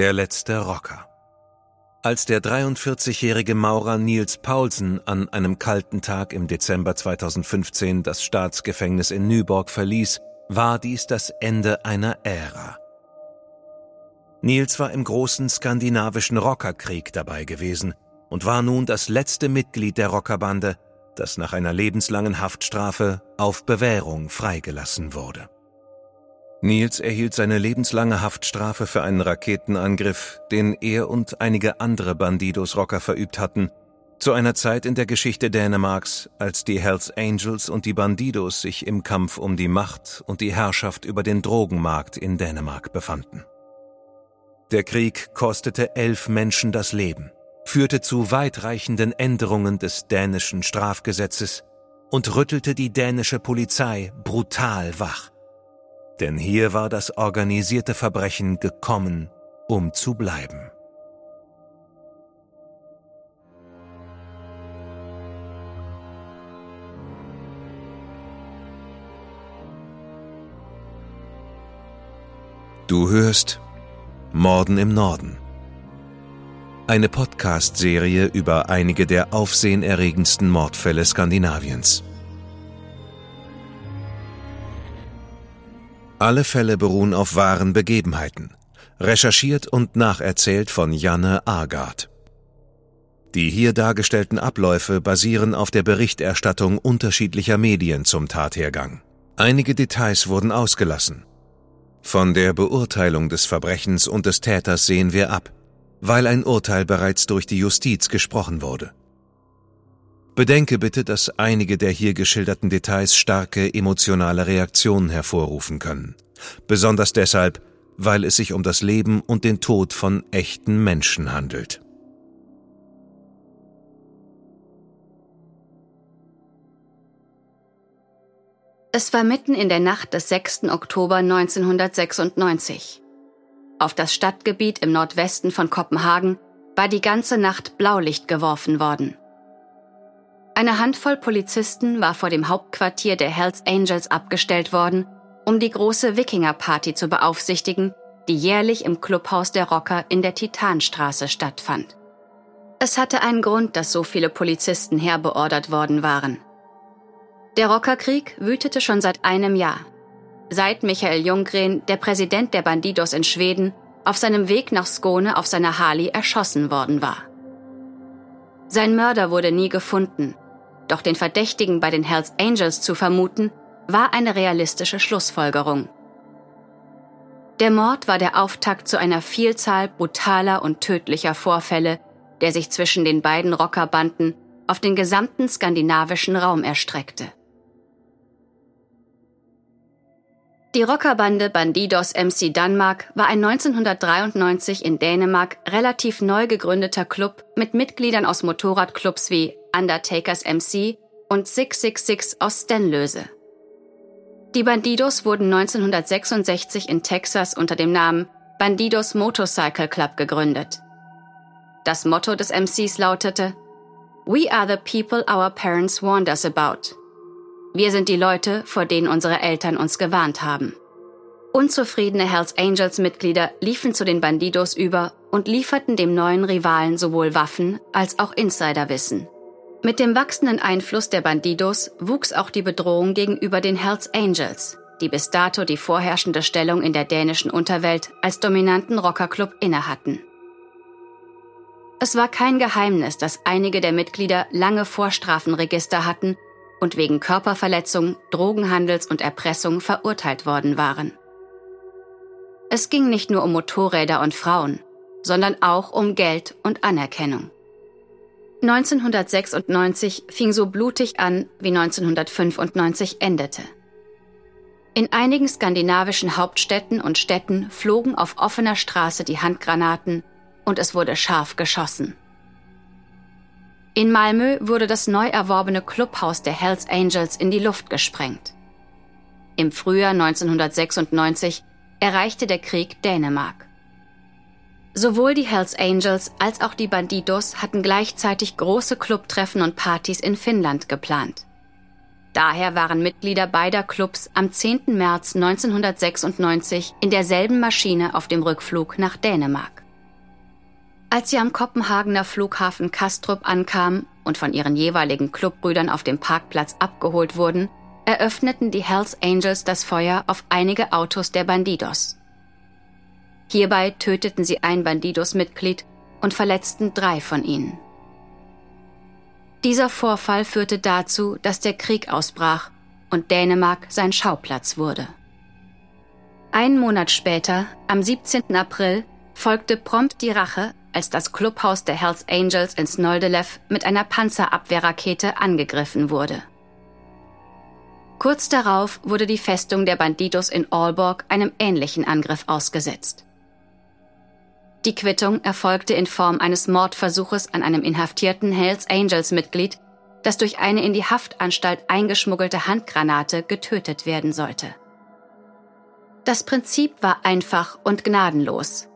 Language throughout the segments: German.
Der letzte Rocker. Als der 43-jährige Maurer Niels Paulsen an einem kalten Tag im Dezember 2015 das Staatsgefängnis in Nyborg verließ, war dies das Ende einer Ära. Niels war im großen skandinavischen Rockerkrieg dabei gewesen und war nun das letzte Mitglied der Rockerbande, das nach einer lebenslangen Haftstrafe auf Bewährung freigelassen wurde. Niels erhielt seine lebenslange Haftstrafe für einen Raketenangriff, den er und einige andere Bandidos-Rocker verübt hatten, zu einer Zeit in der Geschichte Dänemarks, als die Hells Angels und die Bandidos sich im Kampf um die Macht und die Herrschaft über den Drogenmarkt in Dänemark befanden. Der Krieg kostete elf Menschen das Leben, führte zu weitreichenden Änderungen des dänischen Strafgesetzes und rüttelte die dänische Polizei brutal wach. Denn hier war das organisierte Verbrechen gekommen, um zu bleiben. Du hörst Morden im Norden. Eine Podcast-Serie über einige der aufsehenerregendsten Mordfälle Skandinaviens. Alle Fälle beruhen auf wahren Begebenheiten, recherchiert und nacherzählt von Janne Agard. Die hier dargestellten Abläufe basieren auf der Berichterstattung unterschiedlicher Medien zum Tathergang. Einige Details wurden ausgelassen. Von der Beurteilung des Verbrechens und des Täters sehen wir ab, weil ein Urteil bereits durch die Justiz gesprochen wurde. Bedenke bitte, dass einige der hier geschilderten Details starke emotionale Reaktionen hervorrufen können. Besonders deshalb, weil es sich um das Leben und den Tod von echten Menschen handelt. Es war mitten in der Nacht des 6. Oktober 1996. Auf das Stadtgebiet im Nordwesten von Kopenhagen war die ganze Nacht Blaulicht geworfen worden. Eine Handvoll Polizisten war vor dem Hauptquartier der Hells Angels abgestellt worden, um die große Wikinger-Party zu beaufsichtigen, die jährlich im Clubhaus der Rocker in der Titanstraße stattfand. Es hatte einen Grund, dass so viele Polizisten herbeordert worden waren. Der Rockerkrieg wütete schon seit einem Jahr. Seit Michael Junggren, der Präsident der Bandidos in Schweden, auf seinem Weg nach Skåne auf seiner Harley erschossen worden war. Sein Mörder wurde nie gefunden, doch den Verdächtigen bei den Hells Angels zu vermuten, war eine realistische Schlussfolgerung. Der Mord war der Auftakt zu einer Vielzahl brutaler und tödlicher Vorfälle, der sich zwischen den beiden Rockerbanden auf den gesamten skandinavischen Raum erstreckte. Die Rockerbande Bandidos MC Danmark war ein 1993 in Dänemark relativ neu gegründeter Club mit Mitgliedern aus Motorradclubs wie Undertakers MC und 666 aus Stenlöse. Die Bandidos wurden 1966 in Texas unter dem Namen Bandidos Motorcycle Club gegründet. Das Motto des MCs lautete We are the people our parents warned us about. Wir sind die Leute, vor denen unsere Eltern uns gewarnt haben. Unzufriedene Hells Angels Mitglieder liefen zu den Bandidos über und lieferten dem neuen Rivalen sowohl Waffen als auch Insiderwissen. Mit dem wachsenden Einfluss der Bandidos wuchs auch die Bedrohung gegenüber den Hells Angels, die bis dato die vorherrschende Stellung in der dänischen Unterwelt als dominanten Rockerclub innehatten. Es war kein Geheimnis, dass einige der Mitglieder lange Vorstrafenregister hatten und wegen Körperverletzung, Drogenhandels und Erpressung verurteilt worden waren. Es ging nicht nur um Motorräder und Frauen, sondern auch um Geld und Anerkennung. 1996 fing so blutig an, wie 1995 endete. In einigen skandinavischen Hauptstädten und Städten flogen auf offener Straße die Handgranaten und es wurde scharf geschossen. In Malmö wurde das neu erworbene Clubhaus der Hells Angels in die Luft gesprengt. Im Frühjahr 1996 erreichte der Krieg Dänemark. Sowohl die Hells Angels als auch die Bandidos hatten gleichzeitig große Clubtreffen und Partys in Finnland geplant. Daher waren Mitglieder beider Clubs am 10. März 1996 in derselben Maschine auf dem Rückflug nach Dänemark. Als sie am Kopenhagener Flughafen Kastrup ankamen und von ihren jeweiligen Clubbrüdern auf dem Parkplatz abgeholt wurden, eröffneten die Hells Angels das Feuer auf einige Autos der Bandidos. Hierbei töteten sie ein Bandidos-Mitglied und verletzten drei von ihnen. Dieser Vorfall führte dazu, dass der Krieg ausbrach und Dänemark sein Schauplatz wurde. Einen Monat später, am 17. April, folgte prompt die Rache, als das Clubhaus der Hells Angels in Snoldelev mit einer Panzerabwehrrakete angegriffen wurde. Kurz darauf wurde die Festung der Bandidos in Aalborg einem ähnlichen Angriff ausgesetzt. Die Quittung erfolgte in Form eines Mordversuches an einem inhaftierten Hells Angels Mitglied, das durch eine in die Haftanstalt eingeschmuggelte Handgranate getötet werden sollte. Das Prinzip war einfach und gnadenlos.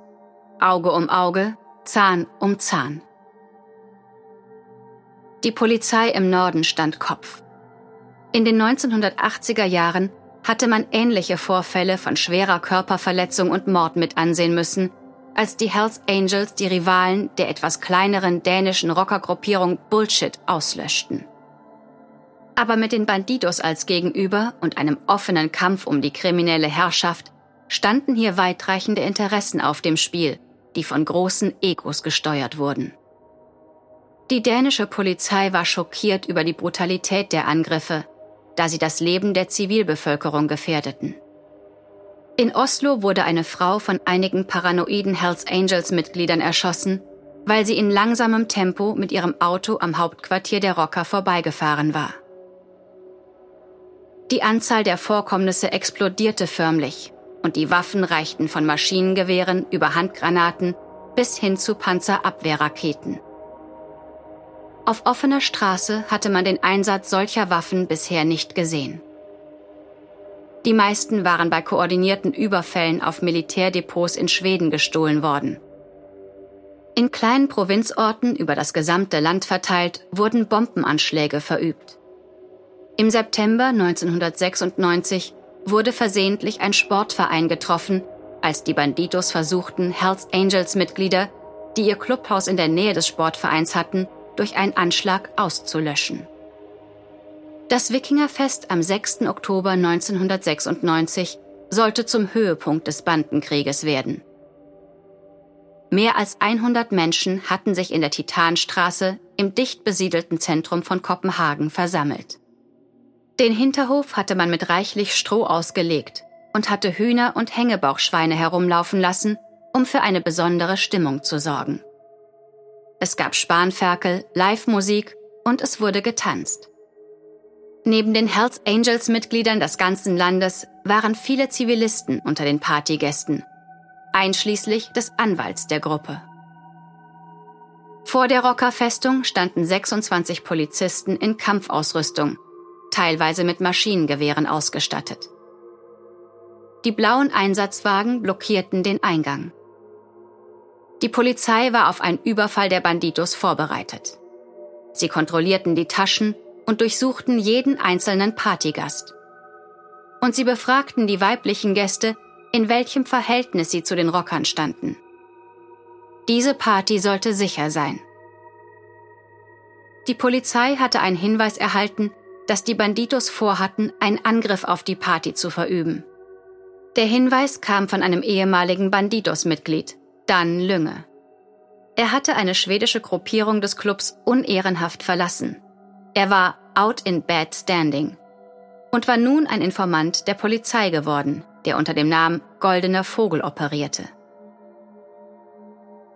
Auge um Auge, Zahn um Zahn. Die Polizei im Norden stand Kopf. In den 1980er Jahren hatte man ähnliche Vorfälle von schwerer Körperverletzung und Mord mit ansehen müssen, als die Hells Angels die Rivalen der etwas kleineren dänischen Rockergruppierung Bullshit auslöschten. Aber mit den Bandidos als Gegenüber und einem offenen Kampf um die kriminelle Herrschaft standen hier weitreichende Interessen auf dem Spiel, die von großen Egos gesteuert wurden. Die dänische Polizei war schockiert über die Brutalität der Angriffe, da sie das Leben der Zivilbevölkerung gefährdeten. In Oslo wurde eine Frau von einigen paranoiden Hells Angels Mitgliedern erschossen, weil sie in langsamem Tempo mit ihrem Auto am Hauptquartier der Rocker vorbeigefahren war. Die Anzahl der Vorkommnisse explodierte förmlich und die Waffen reichten von Maschinengewehren über Handgranaten bis hin zu Panzerabwehrraketen. Auf offener Straße hatte man den Einsatz solcher Waffen bisher nicht gesehen. Die meisten waren bei koordinierten Überfällen auf Militärdepots in Schweden gestohlen worden. In kleinen Provinzorten über das gesamte Land verteilt wurden Bombenanschläge verübt. Im September 1996 wurde versehentlich ein Sportverein getroffen, als die Banditos versuchten, Hells Angels Mitglieder, die ihr Clubhaus in der Nähe des Sportvereins hatten, durch einen Anschlag auszulöschen. Das Wikingerfest am 6. Oktober 1996 sollte zum Höhepunkt des Bandenkrieges werden. Mehr als 100 Menschen hatten sich in der Titanstraße im dicht besiedelten Zentrum von Kopenhagen versammelt. Den Hinterhof hatte man mit reichlich Stroh ausgelegt und hatte Hühner und Hängebauchschweine herumlaufen lassen, um für eine besondere Stimmung zu sorgen. Es gab Spanferkel, Live-Musik und es wurde getanzt. Neben den Hells Angels Mitgliedern des ganzen Landes waren viele Zivilisten unter den Partygästen, einschließlich des Anwalts der Gruppe. Vor der Rockerfestung standen 26 Polizisten in Kampfausrüstung teilweise mit Maschinengewehren ausgestattet. Die blauen Einsatzwagen blockierten den Eingang. Die Polizei war auf einen Überfall der Banditos vorbereitet. Sie kontrollierten die Taschen und durchsuchten jeden einzelnen Partygast. Und sie befragten die weiblichen Gäste, in welchem Verhältnis sie zu den Rockern standen. Diese Party sollte sicher sein. Die Polizei hatte einen Hinweis erhalten, dass die Banditos vorhatten, einen Angriff auf die Party zu verüben. Der Hinweis kam von einem ehemaligen Banditos-Mitglied, Dan Lünge. Er hatte eine schwedische Gruppierung des Clubs unehrenhaft verlassen. Er war out in bad standing und war nun ein Informant der Polizei geworden, der unter dem Namen Goldener Vogel operierte.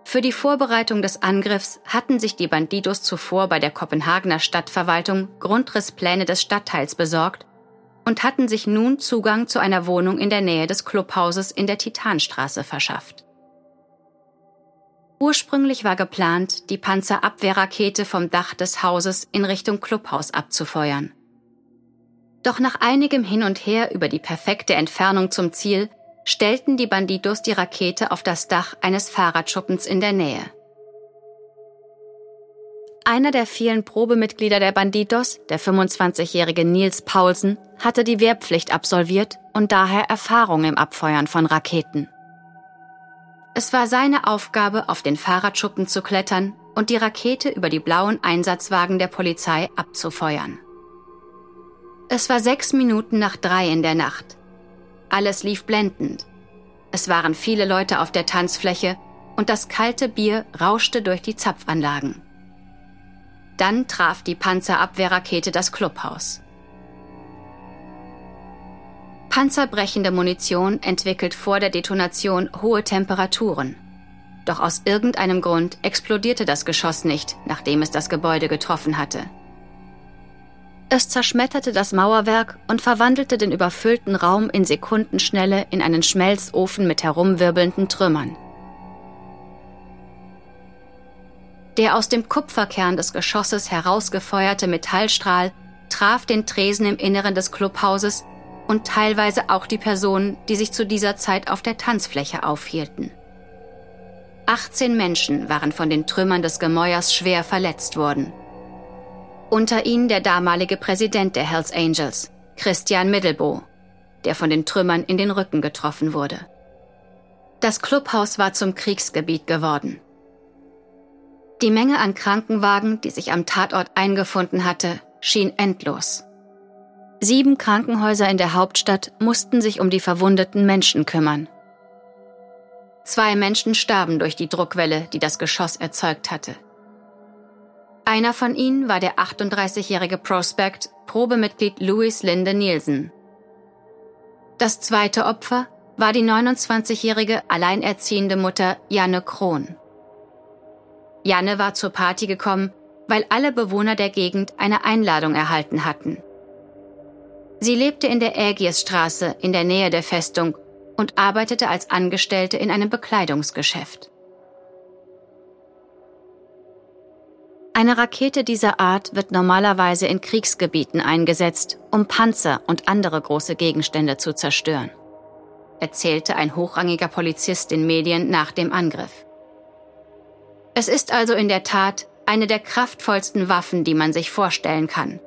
Für die Vorbereitung des Angriffs hatten sich die Bandidos zuvor bei der Kopenhagener Stadtverwaltung Grundrisspläne des Stadtteils besorgt und hatten sich nun Zugang zu einer Wohnung in der Nähe des Clubhauses in der Titanstraße verschafft. Ursprünglich war geplant, die Panzerabwehrrakete vom Dach des Hauses in Richtung Clubhaus abzufeuern. Doch nach einigem Hin und Her über die perfekte Entfernung zum Ziel stellten die Bandidos die Rakete auf das Dach eines Fahrradschuppens in der Nähe. Einer der vielen Probemitglieder der Bandidos, der 25-jährige Nils Paulsen, hatte die Wehrpflicht absolviert und daher Erfahrung im Abfeuern von Raketen. Es war seine Aufgabe, auf den Fahrradschuppen zu klettern und die Rakete über die blauen Einsatzwagen der Polizei abzufeuern. Es war sechs Minuten nach drei in der Nacht. Alles lief blendend. Es waren viele Leute auf der Tanzfläche und das kalte Bier rauschte durch die Zapfanlagen. Dann traf die Panzerabwehrrakete das Clubhaus. Panzerbrechende Munition entwickelt vor der Detonation hohe Temperaturen. Doch aus irgendeinem Grund explodierte das Geschoss nicht, nachdem es das Gebäude getroffen hatte. Es zerschmetterte das Mauerwerk und verwandelte den überfüllten Raum in Sekundenschnelle in einen Schmelzofen mit herumwirbelnden Trümmern. Der aus dem Kupferkern des Geschosses herausgefeuerte Metallstrahl traf den Tresen im Inneren des Clubhauses und teilweise auch die Personen, die sich zu dieser Zeit auf der Tanzfläche aufhielten. 18 Menschen waren von den Trümmern des Gemäuers schwer verletzt worden. Unter ihnen der damalige Präsident der Hells Angels, Christian Middelbo, der von den Trümmern in den Rücken getroffen wurde. Das Clubhaus war zum Kriegsgebiet geworden. Die Menge an Krankenwagen, die sich am Tatort eingefunden hatte, schien endlos. Sieben Krankenhäuser in der Hauptstadt mussten sich um die verwundeten Menschen kümmern. Zwei Menschen starben durch die Druckwelle, die das Geschoss erzeugt hatte. Einer von ihnen war der 38-jährige Prospect, Probemitglied Louis Linde Nielsen. Das zweite Opfer war die 29-jährige alleinerziehende Mutter Janne Krohn. Janne war zur Party gekommen, weil alle Bewohner der Gegend eine Einladung erhalten hatten. Sie lebte in der Ägiesstraße in der Nähe der Festung und arbeitete als Angestellte in einem Bekleidungsgeschäft. Eine Rakete dieser Art wird normalerweise in Kriegsgebieten eingesetzt, um Panzer und andere große Gegenstände zu zerstören, erzählte ein hochrangiger Polizist den Medien nach dem Angriff. Es ist also in der Tat eine der kraftvollsten Waffen, die man sich vorstellen kann.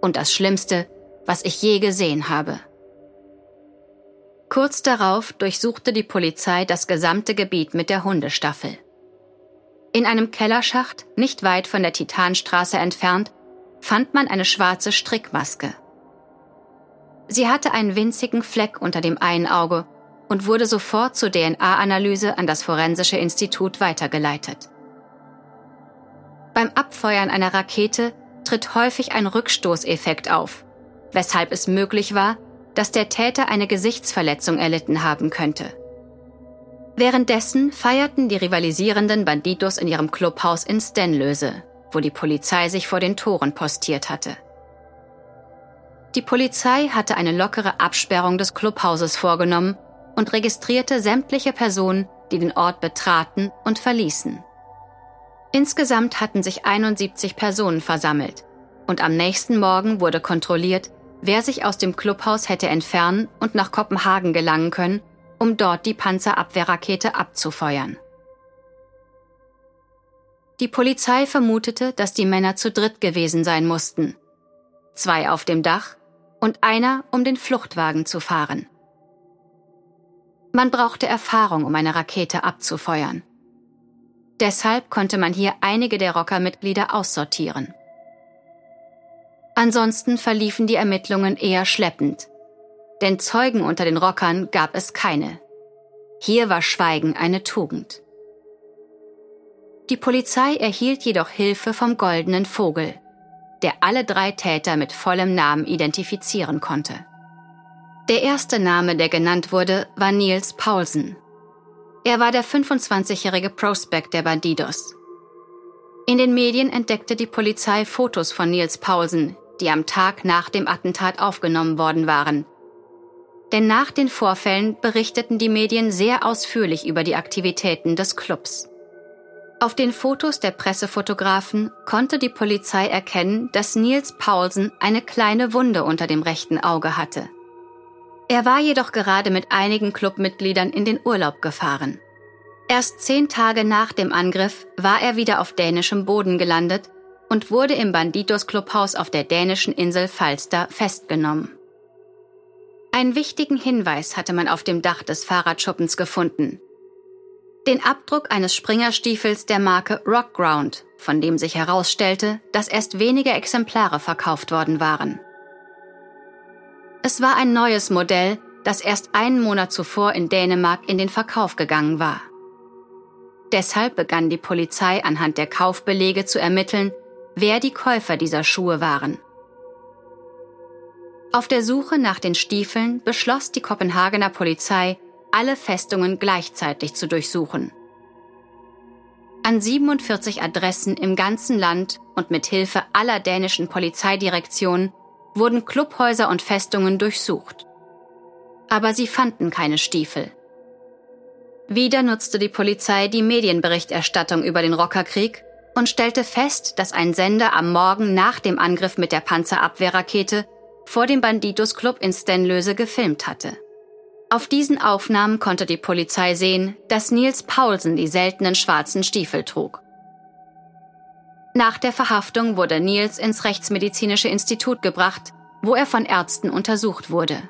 Und das Schlimmste, was ich je gesehen habe. Kurz darauf durchsuchte die Polizei das gesamte Gebiet mit der Hundestaffel. In einem Kellerschacht, nicht weit von der Titanstraße entfernt, fand man eine schwarze Strickmaske. Sie hatte einen winzigen Fleck unter dem einen Auge und wurde sofort zur DNA-Analyse an das Forensische Institut weitergeleitet. Beim Abfeuern einer Rakete tritt häufig ein Rückstoßeffekt auf, weshalb es möglich war, dass der Täter eine Gesichtsverletzung erlitten haben könnte. Währenddessen feierten die rivalisierenden Banditos in ihrem Clubhaus in Stenlöse, wo die Polizei sich vor den Toren postiert hatte. Die Polizei hatte eine lockere Absperrung des Clubhauses vorgenommen und registrierte sämtliche Personen, die den Ort betraten und verließen. Insgesamt hatten sich 71 Personen versammelt und am nächsten Morgen wurde kontrolliert, wer sich aus dem Clubhaus hätte entfernen und nach Kopenhagen gelangen können, um dort die Panzerabwehrrakete abzufeuern. Die Polizei vermutete, dass die Männer zu dritt gewesen sein mussten. Zwei auf dem Dach und einer, um den Fluchtwagen zu fahren. Man brauchte Erfahrung, um eine Rakete abzufeuern. Deshalb konnte man hier einige der Rockermitglieder aussortieren. Ansonsten verliefen die Ermittlungen eher schleppend. Denn Zeugen unter den Rockern gab es keine. Hier war Schweigen eine Tugend. Die Polizei erhielt jedoch Hilfe vom Goldenen Vogel, der alle drei Täter mit vollem Namen identifizieren konnte. Der erste Name, der genannt wurde, war Niels Paulsen. Er war der 25-jährige Prospect der Bandidos. In den Medien entdeckte die Polizei Fotos von Niels Paulsen, die am Tag nach dem Attentat aufgenommen worden waren. Denn nach den Vorfällen berichteten die Medien sehr ausführlich über die Aktivitäten des Clubs. Auf den Fotos der Pressefotografen konnte die Polizei erkennen, dass Niels Paulsen eine kleine Wunde unter dem rechten Auge hatte. Er war jedoch gerade mit einigen Clubmitgliedern in den Urlaub gefahren. Erst zehn Tage nach dem Angriff war er wieder auf dänischem Boden gelandet und wurde im Banditos Clubhaus auf der dänischen Insel Falster festgenommen. Einen wichtigen Hinweis hatte man auf dem Dach des Fahrradschuppens gefunden. Den Abdruck eines Springerstiefels der Marke Rockground, von dem sich herausstellte, dass erst wenige Exemplare verkauft worden waren. Es war ein neues Modell, das erst einen Monat zuvor in Dänemark in den Verkauf gegangen war. Deshalb begann die Polizei anhand der Kaufbelege zu ermitteln, wer die Käufer dieser Schuhe waren. Auf der Suche nach den Stiefeln beschloss die Kopenhagener Polizei, alle Festungen gleichzeitig zu durchsuchen. An 47 Adressen im ganzen Land und mit Hilfe aller dänischen Polizeidirektionen wurden Clubhäuser und Festungen durchsucht. Aber sie fanden keine Stiefel. Wieder nutzte die Polizei die Medienberichterstattung über den Rockerkrieg und stellte fest, dass ein Sender am Morgen nach dem Angriff mit der Panzerabwehrrakete vor dem Banditos Club in Stenlöse gefilmt hatte. Auf diesen Aufnahmen konnte die Polizei sehen, dass Nils Paulsen die seltenen schwarzen Stiefel trug. Nach der Verhaftung wurde Nils ins Rechtsmedizinische Institut gebracht, wo er von Ärzten untersucht wurde.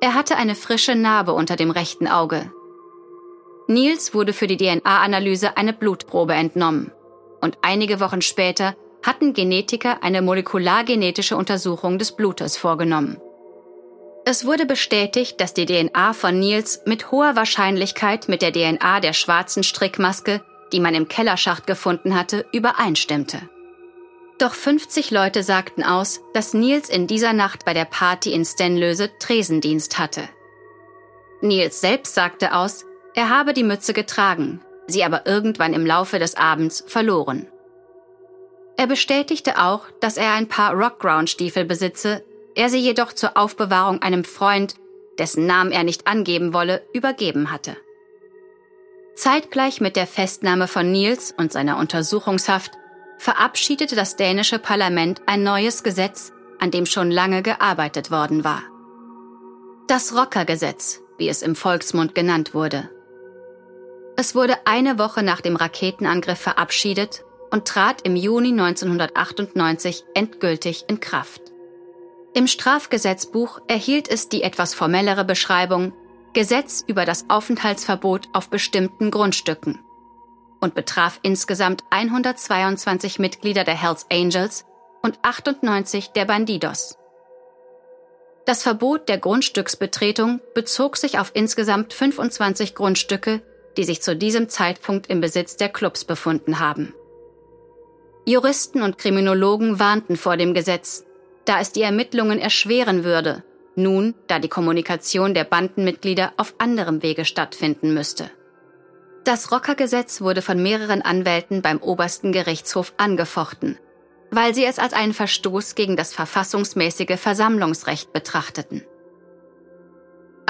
Er hatte eine frische Narbe unter dem rechten Auge, Nils wurde für die DNA-Analyse eine Blutprobe entnommen. Und einige Wochen später hatten Genetiker eine molekulargenetische Untersuchung des Blutes vorgenommen. Es wurde bestätigt, dass die DNA von Nils mit hoher Wahrscheinlichkeit mit der DNA der schwarzen Strickmaske, die man im Kellerschacht gefunden hatte, übereinstimmte. Doch 50 Leute sagten aus, dass Nils in dieser Nacht bei der Party in Stenlöse Tresendienst hatte. Nils selbst sagte aus, er habe die Mütze getragen, sie aber irgendwann im Laufe des Abends verloren. Er bestätigte auch, dass er ein paar Rockground-Stiefel besitze, er sie jedoch zur Aufbewahrung einem Freund, dessen Namen er nicht angeben wolle, übergeben hatte. Zeitgleich mit der Festnahme von Niels und seiner Untersuchungshaft verabschiedete das dänische Parlament ein neues Gesetz, an dem schon lange gearbeitet worden war. Das Rockergesetz, wie es im Volksmund genannt wurde. Es wurde eine Woche nach dem Raketenangriff verabschiedet und trat im Juni 1998 endgültig in Kraft. Im Strafgesetzbuch erhielt es die etwas formellere Beschreibung Gesetz über das Aufenthaltsverbot auf bestimmten Grundstücken und betraf insgesamt 122 Mitglieder der Hells Angels und 98 der Bandidos. Das Verbot der Grundstücksbetretung bezog sich auf insgesamt 25 Grundstücke die sich zu diesem Zeitpunkt im Besitz der Clubs befunden haben. Juristen und Kriminologen warnten vor dem Gesetz, da es die Ermittlungen erschweren würde, nun da die Kommunikation der Bandenmitglieder auf anderem Wege stattfinden müsste. Das Rockergesetz wurde von mehreren Anwälten beim obersten Gerichtshof angefochten, weil sie es als einen Verstoß gegen das verfassungsmäßige Versammlungsrecht betrachteten.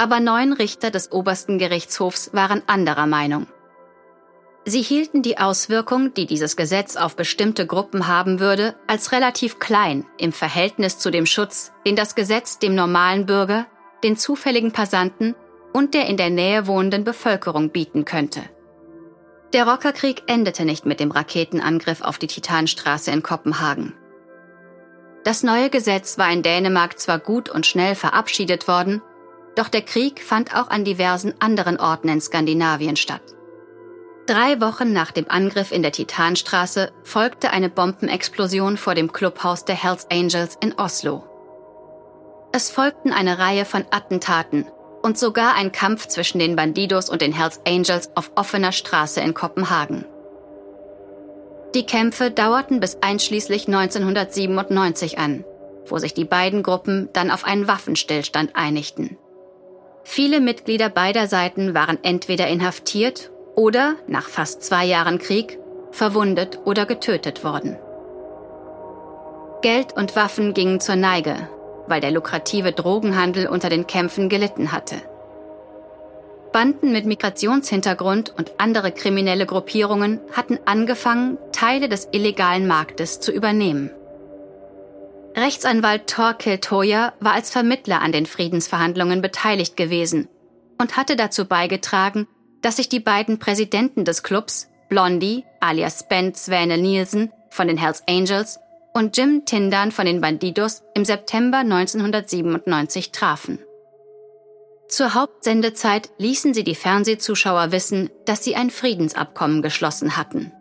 Aber neun Richter des obersten Gerichtshofs waren anderer Meinung. Sie hielten die Auswirkung, die dieses Gesetz auf bestimmte Gruppen haben würde, als relativ klein im Verhältnis zu dem Schutz, den das Gesetz dem normalen Bürger, den zufälligen Passanten und der in der Nähe wohnenden Bevölkerung bieten könnte. Der Rockerkrieg endete nicht mit dem Raketenangriff auf die Titanstraße in Kopenhagen. Das neue Gesetz war in Dänemark zwar gut und schnell verabschiedet worden, doch der Krieg fand auch an diversen anderen Orten in Skandinavien statt. Drei Wochen nach dem Angriff in der Titanstraße folgte eine Bombenexplosion vor dem Clubhaus der Hells Angels in Oslo. Es folgten eine Reihe von Attentaten und sogar ein Kampf zwischen den Bandidos und den Hells Angels auf offener Straße in Kopenhagen. Die Kämpfe dauerten bis einschließlich 1997 an, wo sich die beiden Gruppen dann auf einen Waffenstillstand einigten. Viele Mitglieder beider Seiten waren entweder inhaftiert oder, nach fast zwei Jahren Krieg, verwundet oder getötet worden. Geld und Waffen gingen zur Neige, weil der lukrative Drogenhandel unter den Kämpfen gelitten hatte. Banden mit Migrationshintergrund und andere kriminelle Gruppierungen hatten angefangen, Teile des illegalen Marktes zu übernehmen. Rechtsanwalt Torkel Toya war als Vermittler an den Friedensverhandlungen beteiligt gewesen und hatte dazu beigetragen, dass sich die beiden Präsidenten des Clubs, Blondie alias Ben Sväne Nielsen von den Hells Angels und Jim Tindan von den Bandidos im September 1997 trafen. Zur Hauptsendezeit ließen sie die Fernsehzuschauer wissen, dass sie ein Friedensabkommen geschlossen hatten.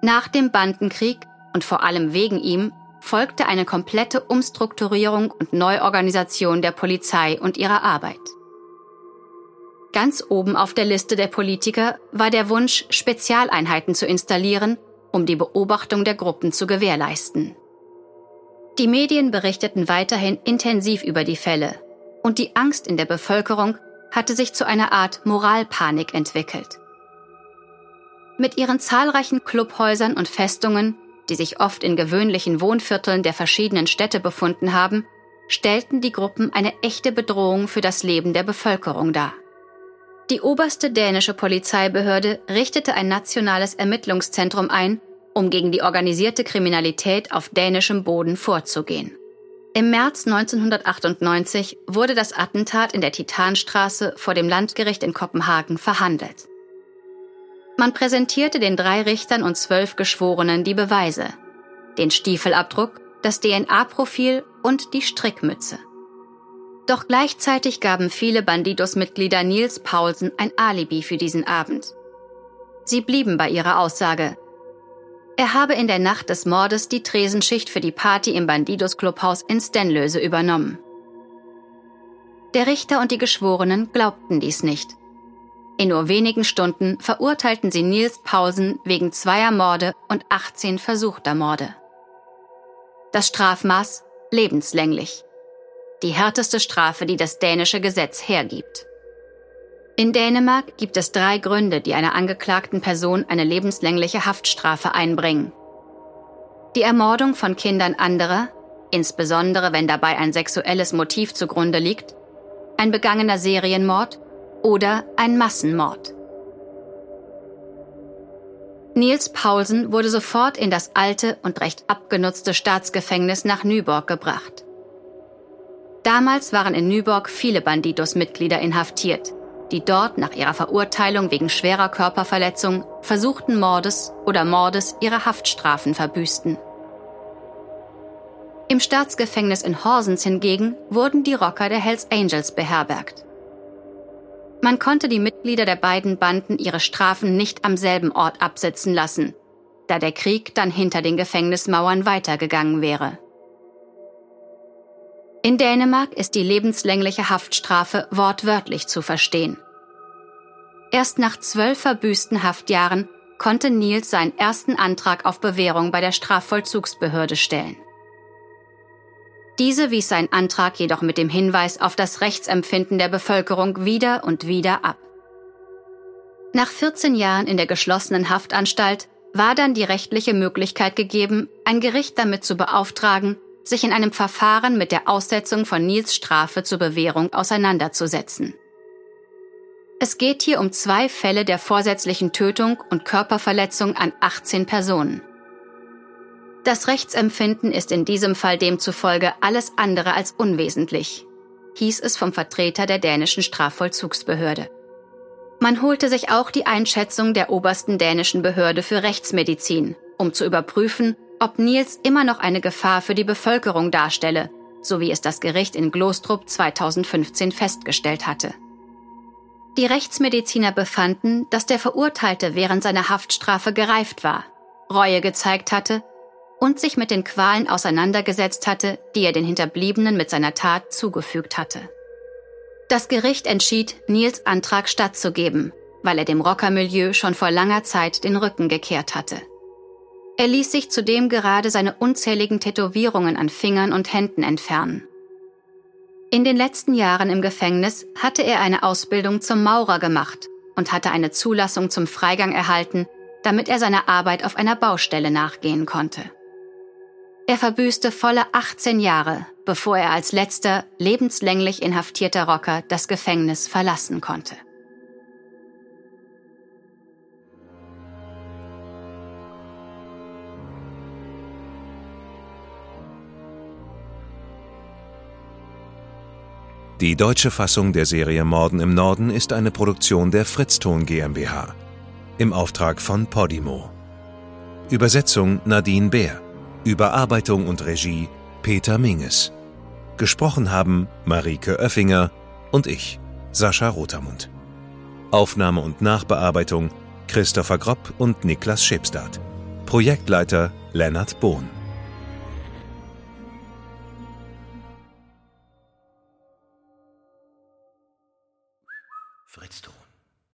Nach dem Bandenkrieg und vor allem wegen ihm folgte eine komplette Umstrukturierung und Neuorganisation der Polizei und ihrer Arbeit. Ganz oben auf der Liste der Politiker war der Wunsch, Spezialeinheiten zu installieren, um die Beobachtung der Gruppen zu gewährleisten. Die Medien berichteten weiterhin intensiv über die Fälle und die Angst in der Bevölkerung hatte sich zu einer Art Moralpanik entwickelt. Mit ihren zahlreichen Clubhäusern und Festungen, die sich oft in gewöhnlichen Wohnvierteln der verschiedenen Städte befunden haben, stellten die Gruppen eine echte Bedrohung für das Leben der Bevölkerung dar. Die oberste dänische Polizeibehörde richtete ein nationales Ermittlungszentrum ein, um gegen die organisierte Kriminalität auf dänischem Boden vorzugehen. Im März 1998 wurde das Attentat in der Titanstraße vor dem Landgericht in Kopenhagen verhandelt. Man präsentierte den drei Richtern und zwölf Geschworenen die Beweise, den Stiefelabdruck, das DNA-Profil und die Strickmütze. Doch gleichzeitig gaben viele Bandidos-Mitglieder Nils Paulsen ein Alibi für diesen Abend. Sie blieben bei ihrer Aussage. Er habe in der Nacht des Mordes die Tresenschicht für die Party im Bandidos Clubhaus in Stenlöse übernommen. Der Richter und die Geschworenen glaubten dies nicht. In nur wenigen Stunden verurteilten sie Nils Paulsen wegen zweier Morde und 18 versuchter Morde. Das Strafmaß lebenslänglich die härteste Strafe, die das dänische Gesetz hergibt. In Dänemark gibt es drei Gründe, die einer angeklagten Person eine lebenslängliche Haftstrafe einbringen. Die Ermordung von Kindern anderer, insbesondere wenn dabei ein sexuelles Motiv zugrunde liegt, ein begangener Serienmord oder ein Massenmord. Niels Paulsen wurde sofort in das alte und recht abgenutzte Staatsgefängnis nach Nyborg gebracht. Damals waren in Nyborg viele Bandidos-Mitglieder inhaftiert, die dort nach ihrer Verurteilung wegen schwerer Körperverletzung, versuchten Mordes oder Mordes ihre Haftstrafen verbüßten. Im Staatsgefängnis in Horsens hingegen wurden die Rocker der Hells Angels beherbergt. Man konnte die Mitglieder der beiden Banden ihre Strafen nicht am selben Ort absitzen lassen, da der Krieg dann hinter den Gefängnismauern weitergegangen wäre. In Dänemark ist die lebenslängliche Haftstrafe wortwörtlich zu verstehen. Erst nach zwölf verbüßten Haftjahren konnte Nils seinen ersten Antrag auf Bewährung bei der Strafvollzugsbehörde stellen. Diese wies seinen Antrag jedoch mit dem Hinweis auf das Rechtsempfinden der Bevölkerung wieder und wieder ab. Nach 14 Jahren in der geschlossenen Haftanstalt war dann die rechtliche Möglichkeit gegeben, ein Gericht damit zu beauftragen, sich in einem Verfahren mit der Aussetzung von Nils Strafe zur Bewährung auseinanderzusetzen. Es geht hier um zwei Fälle der vorsätzlichen Tötung und Körperverletzung an 18 Personen. Das Rechtsempfinden ist in diesem Fall demzufolge alles andere als unwesentlich, hieß es vom Vertreter der dänischen Strafvollzugsbehörde. Man holte sich auch die Einschätzung der obersten dänischen Behörde für Rechtsmedizin, um zu überprüfen, ob Nils immer noch eine Gefahr für die Bevölkerung darstelle, so wie es das Gericht in Glostrup 2015 festgestellt hatte. Die Rechtsmediziner befanden, dass der Verurteilte während seiner Haftstrafe gereift war, Reue gezeigt hatte und sich mit den Qualen auseinandergesetzt hatte, die er den Hinterbliebenen mit seiner Tat zugefügt hatte. Das Gericht entschied, Nils Antrag stattzugeben, weil er dem Rockermilieu schon vor langer Zeit den Rücken gekehrt hatte. Er ließ sich zudem gerade seine unzähligen Tätowierungen an Fingern und Händen entfernen. In den letzten Jahren im Gefängnis hatte er eine Ausbildung zum Maurer gemacht und hatte eine Zulassung zum Freigang erhalten, damit er seiner Arbeit auf einer Baustelle nachgehen konnte. Er verbüßte volle 18 Jahre, bevor er als letzter lebenslänglich inhaftierter Rocker das Gefängnis verlassen konnte. Die deutsche Fassung der Serie Morden im Norden ist eine Produktion der Fritzton GmbH im Auftrag von Podimo. Übersetzung Nadine Bär. Überarbeitung und Regie Peter Minges. Gesprochen haben Marike Oeffinger und ich, Sascha Rotermund. Aufnahme und Nachbearbeitung Christopher Gropp und Niklas Schepstadt. Projektleiter Lennart Bohn.